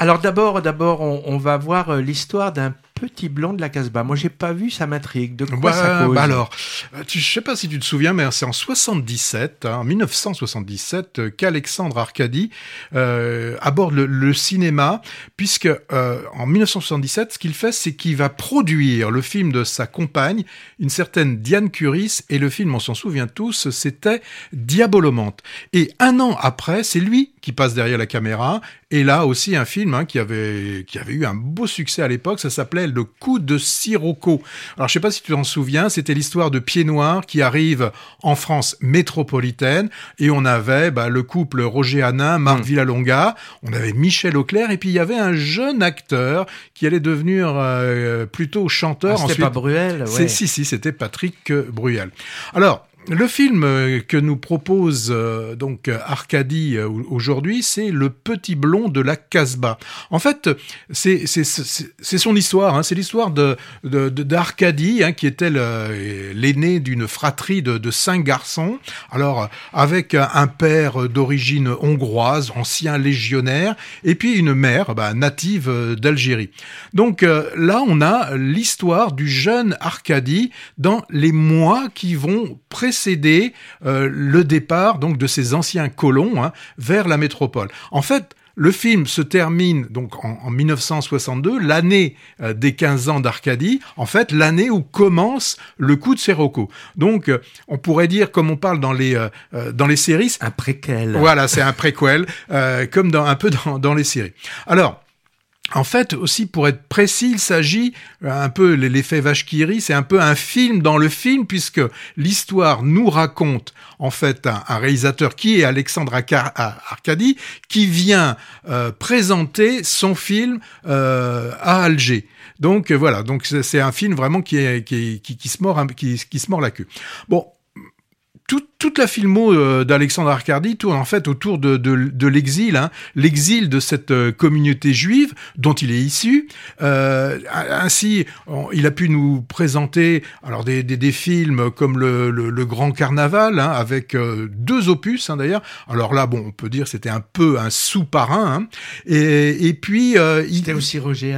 Alors d'abord, d'abord, on, on va voir euh, l'histoire d'un petit blond de la Casbah. Moi, j'ai pas vu, ça m'intrigue. De quoi Bah, ça cause bah alors, euh, tu, je sais pas si tu te souviens, mais c'est en 77, hein, en 1977, euh, qu'Alexandre Arcadi euh, aborde le, le cinéma, puisque euh, en 1977, ce qu'il fait, c'est qu'il va produire le film de sa compagne, une certaine Diane Curis, et le film, on s'en souvient tous, c'était Diabolomante. Et un an après, c'est lui qui passe derrière la caméra, et là aussi un film hein, qui avait qui avait eu un beau succès à l'époque, ça s'appelait Le coup de Sirocco. Alors je sais pas si tu t'en souviens, c'était l'histoire de Pied Noir qui arrive en France métropolitaine et on avait bah, le couple Roger Hanin, Marc Mm. Villalonga, on avait Michel Auclair et puis il y avait un jeune acteur qui allait devenir euh, plutôt Ah, chanteur. C'était Ensuite, pas Bruel, c'est- ouais. Si, si, c'était Patrick Bruel. Alors, le film euh, que nous propose euh, donc Arcadie euh, aujourd'hui, c'est Le Petit Blond de la Casbah. En fait, c'est son histoire. Hein, c'est l'histoire d'Arcadie hein, qui était l'aîné d'une fratrie de, cinq garçons. Alors, avec un, père d'origine hongroise, ancien légionnaire, et puis une mère bah, native d'Algérie. Donc là, on a l'histoire du jeune Arcadie dans les mois qui vont précéder euh, le départ donc de ces anciens colons hein, vers la métropole. En fait, le film se termine donc en, en 1962, l'année euh, des 15 ans d'Arcadie, en fait l'année où commence le coup de Sirocco. Donc euh, on pourrait dire, comme on parle dans les, euh, dans les séries, Un préquel. voilà, c'est un préquel, comme dans, un peu dans, dans les séries. Alors, en fait, aussi pour être précis, il s'agit euh, un peu l'effet Vachkiri, c'est un peu un film dans le film puisque l'histoire nous raconte en fait un, réalisateur qui est Alexandre Aca- A- Arcadi qui vient euh, présenter son film euh, à Alger. Donc voilà, donc c'est un film vraiment qui qui, se mord qui se mord la queue. Bon, toute, la filmo euh, d'Alexandre Arcadi tourne en fait autour de, de, de l'exil, hein, l'exil de cette euh, communauté juive dont il est issu. Euh, ainsi, il a pu nous présenter alors des, des, des films comme le, le, le Grand Carnaval, hein, avec euh, deux opus hein, d'ailleurs. Alors là, bon, on peut dire c'était un peu un sous-parrain. Hein. Et, et puis, il, C'était aussi Roger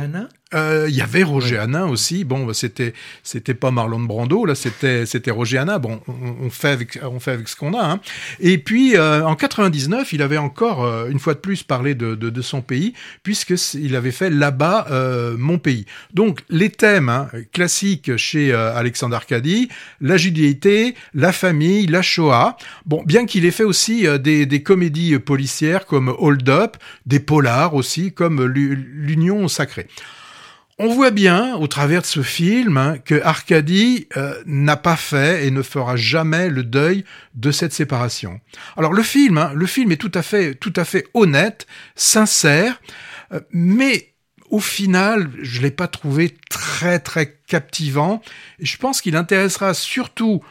Euh, il y avait Roger Hanin aussi. Bon, bah, c'était c'était pas Marlon Brando, là, c'était c'était Roger Hanin. Bon, on, on fait avec on fait avec ce qu'on a. Hein. Et puis euh, en 99, il avait encore euh, une fois de plus parlé de de, de son pays, puisque il avait fait là-bas euh, mon pays. Donc les thèmes hein, classiques chez euh, Alexandre Arcadi, la judéité, la famille, la Shoah. Bon, bien qu'il ait fait aussi euh, des des comédies policières comme Hold Up, des polars aussi comme L'U- l'Union sacrée. On voit bien, au travers de ce film, hein, que Arcadie euh, n'a pas fait et ne fera jamais le deuil de cette séparation. Alors le film, hein, le film est tout à fait, tout à fait honnête, sincère, euh, mais au final, je l'ai pas trouvé très très captivant. Je pense qu'il intéressera surtout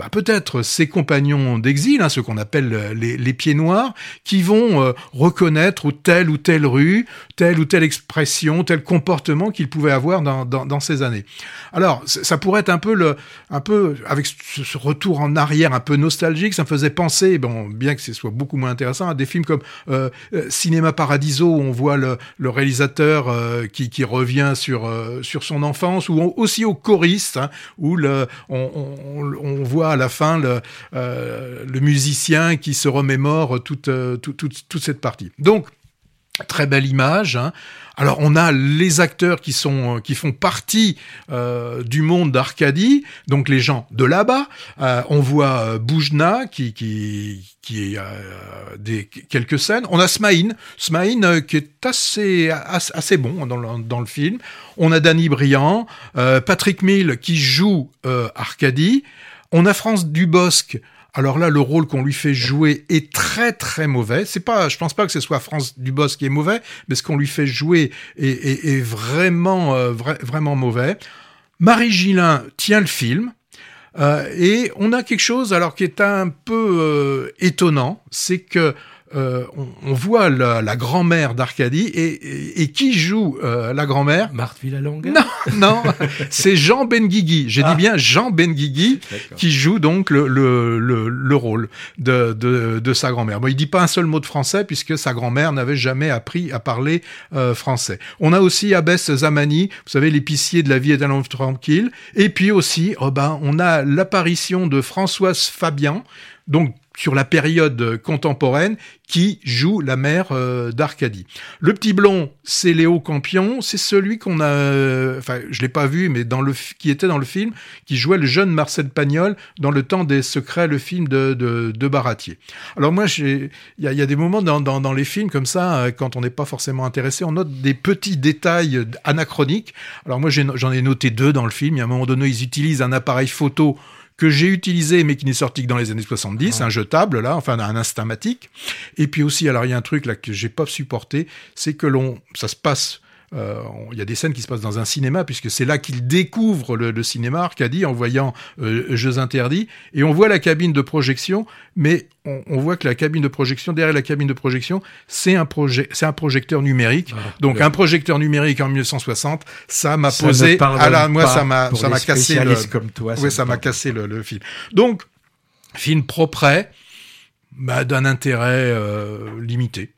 bah, peut-être ses compagnons d'exil, hein, ceux qu'on appelle euh, les, pieds noirs, qui vont euh, reconnaître telle ou telle rue, telle ou telle expression, tel comportement qu'ils pouvaient avoir dans, ces années. Alors, ça pourrait être un peu le, un peu avec ce, retour en arrière, un peu nostalgique, ça me faisait penser, bon, bien que ce soit beaucoup moins intéressant, à des films comme euh, euh, Cinéma Paradiso, où on voit le, réalisateur qui, revient sur son enfance, ou aussi au choriste, hein, où on voit à la fin le, euh, le musicien qui se remémore toute, euh, toute, toute, cette partie. Donc, très belle image. Hein. Alors on a les acteurs qui sont qui font partie euh, du monde d'Arcadie, donc les gens de là-bas. Euh, on voit euh, Boujna qui qui qui est euh, des quelques scènes. On a Smaïn, Smaïn euh, qui est assez assez, bon dans le, dans le film. On a Danny Briand, euh, Patrick Mill qui joue euh, Arcadie. On a France Dubosc. Alors là, le rôle qu'on lui fait jouer est très très mauvais. C'est pas, je pense pas que ce soit France Dubosc qui est mauvais, mais ce qu'on lui fait jouer est, vraiment euh, vra- vraiment mauvais. Marie Gillin tient le film. Euh, et on a quelque chose alors qui est un peu euh, étonnant, c'est que euh, on, on, voit la, la grand-mère d'Arcadie et, et, et, qui joue euh, la grand-mère? Marthe Villalonga Non, non, c'est Jean Benguigui. J'ai ah. dit bien Jean Benguigui qui joue donc le, le, le, le rôle de, de, de sa grand-mère. Bon, il dit pas un seul mot de français puisque sa grand-mère n'avait jamais appris à parler euh, français. On a aussi Abbès Zamani, vous savez, l'épicier de la vie est un homme tranquille. Et puis aussi, oh ben, on a l'apparition de Françoise Fabian, donc sur la période contemporaine, qui joue la mère euh, d'Arcadie. Le petit blond, c'est Léo Campion, c'est celui qu'on a, euh, enfin, je l'ai pas vu, mais dans le qui était dans le film, qui jouait le jeune Marcel Pagnol dans le temps des secrets, le film de de, de Baratier. Alors moi, il y a, des moments dans, dans, dans les films comme ça, euh, quand on n'est pas forcément intéressé, on note des petits détails anachroniques. Alors moi, j'en ai, ai noté deux dans le film. Il y a un moment donné, ils utilisent un appareil photo que j'ai utilisé mais qui n'est sorti que dans les années 70, un jetable là, enfin un instamatique. Et puis aussi, alors il y a un truc là que j'ai pas supporté, c'est que l'on, ça se passe euh, il y a des scènes qui se passent dans un cinéma, puisque c'est là qu'il découvre le, le, cinéma Arcadie en voyant euh, Jeux interdits. Et on voit la cabine de projection, mais on, on, voit que la cabine de projection, derrière la cabine de projection, c'est un, projet, c'est un projecteur numérique. Ah, Donc ouais. un projecteur numérique en 1960, ça m'a posé. À la, moi, ça m'a, ça m'a cassé le. Comme toi, ouais, ça m'a cassé le, le, film. Donc film propre, bah, d'un intérêt euh, limité.